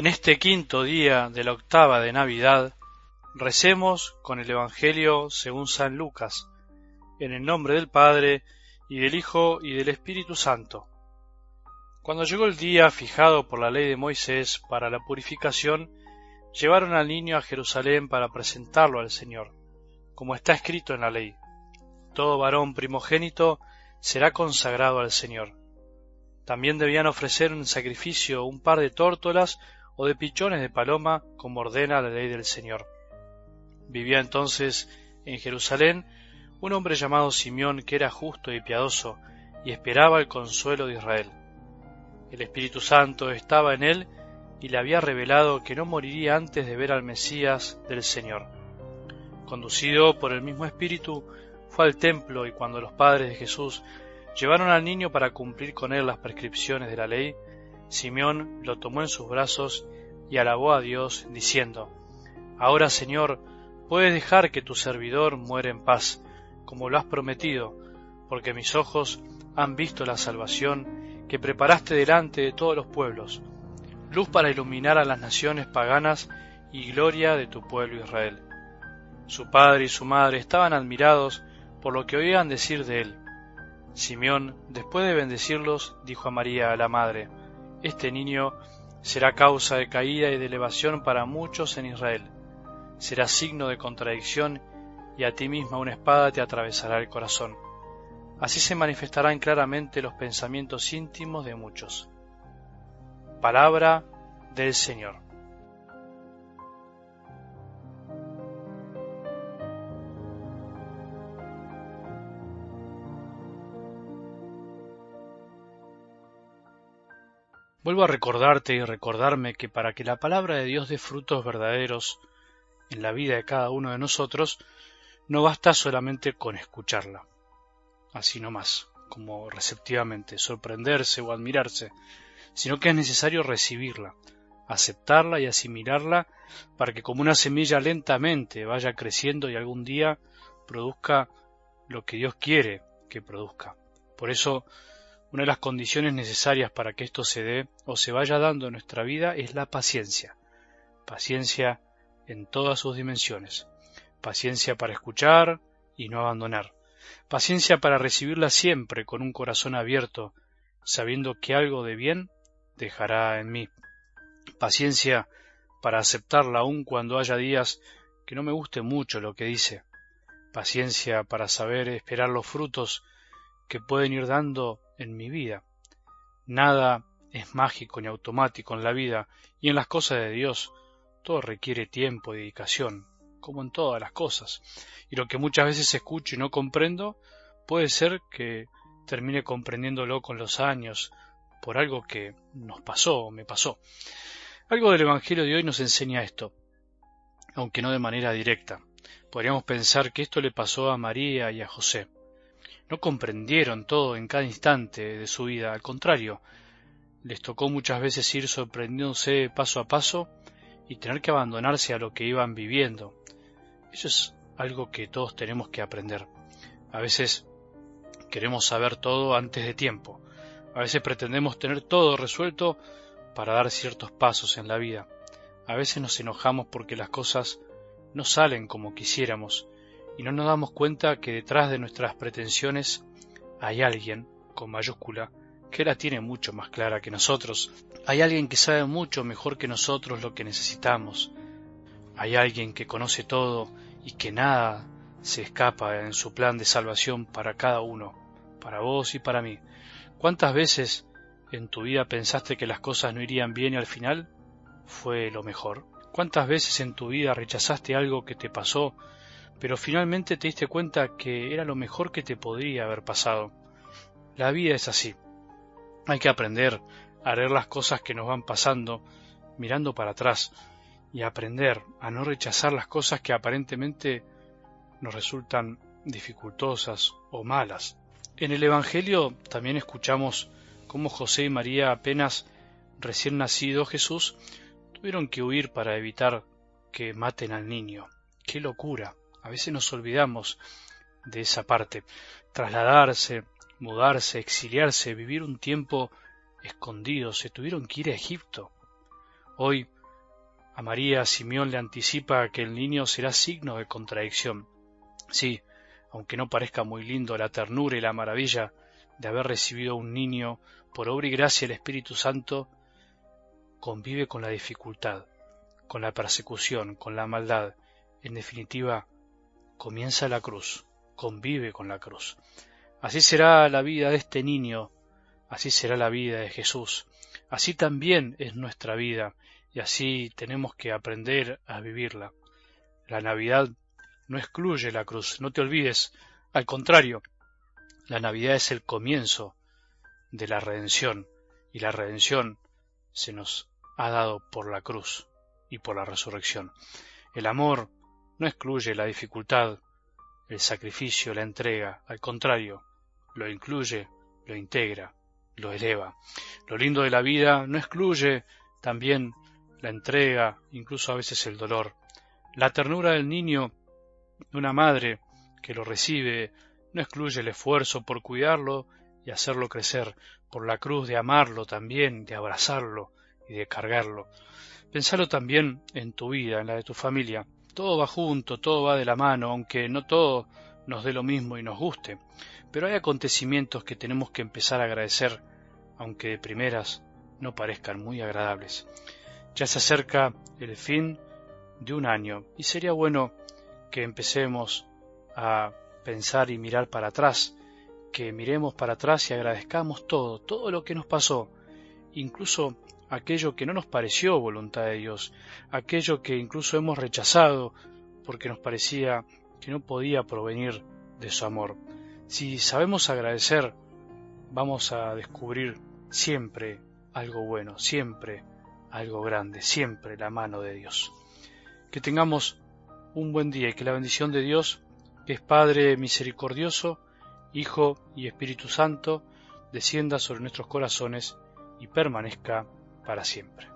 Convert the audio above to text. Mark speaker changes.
Speaker 1: En este quinto día de la octava de Navidad, recemos con el Evangelio según San Lucas, en el nombre del Padre, y del Hijo, y del Espíritu Santo. Cuando llegó el día fijado por la ley de Moisés para la purificación, llevaron al niño a Jerusalén para presentarlo al Señor, como está escrito en la ley. Todo varón primogénito será consagrado al Señor. También debían ofrecer un sacrificio un par de tórtolas o de pichones de paloma, como ordena la ley del Señor. Vivía entonces en Jerusalén un hombre llamado Simeón que era justo y piadoso, y esperaba el consuelo de Israel. El Espíritu Santo estaba en él y le había revelado que no moriría antes de ver al Mesías del Señor. Conducido por el mismo Espíritu, fue al templo y cuando los padres de Jesús llevaron al niño para cumplir con él las prescripciones de la ley, Simeón lo tomó en sus brazos y alabó a Dios, diciendo, Ahora, Señor, puedes dejar que tu servidor muera en paz, como lo has prometido, porque mis ojos han visto la salvación que preparaste delante de todos los pueblos, luz para iluminar a las naciones paganas y gloria de tu pueblo Israel. Su padre y su madre estaban admirados por lo que oían decir de él. Simeón, después de bendecirlos, dijo a María, la madre, Este niño será causa de caída y de elevación para muchos en Israel. Será signo de contradicción y a ti misma una espada te atravesará el corazón. Así se manifestarán claramente los pensamientos íntimos de muchos. Palabra del Señor. Vuelvo a recordarte y recordarme que para que la palabra de Dios dé frutos verdaderos en la vida de cada uno de nosotros, no basta solamente con escucharla, así nomás, como receptivamente, sorprenderse o admirarse, sino que es necesario recibirla, aceptarla y asimilarla para que como una semilla lentamente vaya creciendo y algún día produzca lo que Dios quiere que produzca. Por eso una de las condiciones necesarias para que esto se dé o se vaya dando en nuestra vida es la paciencia. Paciencia en todas sus dimensiones. Paciencia para escuchar y no abandonar. Paciencia para recibirla siempre con un corazón abierto, sabiendo que algo de bien dejará en mí. Paciencia para aceptarla aun cuando haya días que no me guste mucho lo que dice. Paciencia para saber esperar los frutos que pueden ir dando en mi vida. Nada es mágico ni automático en la vida y en las cosas de Dios. Todo requiere tiempo y dedicación, como en todas las cosas. Y lo que muchas veces escucho y no comprendo, puede ser que termine comprendiéndolo con los años, por algo que nos pasó o me pasó. Algo del Evangelio de hoy nos enseña esto, aunque no de manera directa. Podríamos pensar que esto le pasó a María y a José no comprendieron todo en cada instante de su vida, al contrario, les tocó muchas veces ir sorprendiéndose paso a paso y tener que abandonarse a lo que iban viviendo. Eso es algo que todos tenemos que aprender. A veces queremos saber todo antes de tiempo. A veces pretendemos tener todo resuelto para dar ciertos pasos en la vida. A veces nos enojamos porque las cosas no salen como quisiéramos y no nos damos cuenta que detrás de nuestras pretensiones hay alguien, con mayúscula, que la tiene mucho más clara que nosotros. Hay alguien que sabe mucho mejor que nosotros lo que necesitamos. Hay alguien que conoce todo y que nada se escapa en su plan de salvación para cada uno, para vos y para mí. ¿Cuántas veces en tu vida pensaste que las cosas no irían bien y al final fue lo mejor? ¿Cuántas veces en tu vida rechazaste algo que te pasó pero finalmente te diste cuenta que era lo mejor que te podría haber pasado. La vida es así. Hay que aprender a leer las cosas que nos van pasando mirando para atrás y aprender a no rechazar las cosas que aparentemente nos resultan dificultosas o malas. En el Evangelio también escuchamos cómo José y María apenas recién nacido Jesús tuvieron que huir para evitar que maten al niño. ¡Qué locura! A veces nos olvidamos de esa parte. Trasladarse, mudarse, exiliarse, vivir un tiempo escondido, se tuvieron que ir a Egipto. Hoy a María Simeón le anticipa que el niño será signo de contradicción. Sí, aunque no parezca muy lindo la ternura y la maravilla de haber recibido un niño por obra y gracia del Espíritu Santo, convive con la dificultad, con la persecución, con la maldad. En definitiva, comienza la cruz, convive con la cruz. Así será la vida de este niño, así será la vida de Jesús, así también es nuestra vida, y así tenemos que aprender a vivirla. La Navidad no excluye la cruz, no te olvides, al contrario, la Navidad es el comienzo de la redención, y la redención se nos ha dado por la cruz y por la resurrección. El amor no excluye la dificultad, el sacrificio, la entrega, al contrario, lo incluye, lo integra, lo eleva. Lo lindo de la vida no excluye también la entrega, incluso a veces el dolor. La ternura del niño, de una madre que lo recibe, no excluye el esfuerzo por cuidarlo y hacerlo crecer, por la cruz de amarlo también, de abrazarlo y de cargarlo. Pensalo también en tu vida, en la de tu familia. Todo va junto, todo va de la mano, aunque no todo nos dé lo mismo y nos guste. Pero hay acontecimientos que tenemos que empezar a agradecer, aunque de primeras no parezcan muy agradables. Ya se acerca el fin de un año y sería bueno que empecemos a pensar y mirar para atrás, que miremos para atrás y agradezcamos todo, todo lo que nos pasó, incluso aquello que no nos pareció voluntad de Dios, aquello que incluso hemos rechazado porque nos parecía que no podía provenir de su amor. Si sabemos agradecer, vamos a descubrir siempre algo bueno, siempre algo grande, siempre la mano de Dios. Que tengamos un buen día y que la bendición de Dios, que es Padre misericordioso, Hijo y Espíritu Santo, descienda sobre nuestros corazones y permanezca para siempre.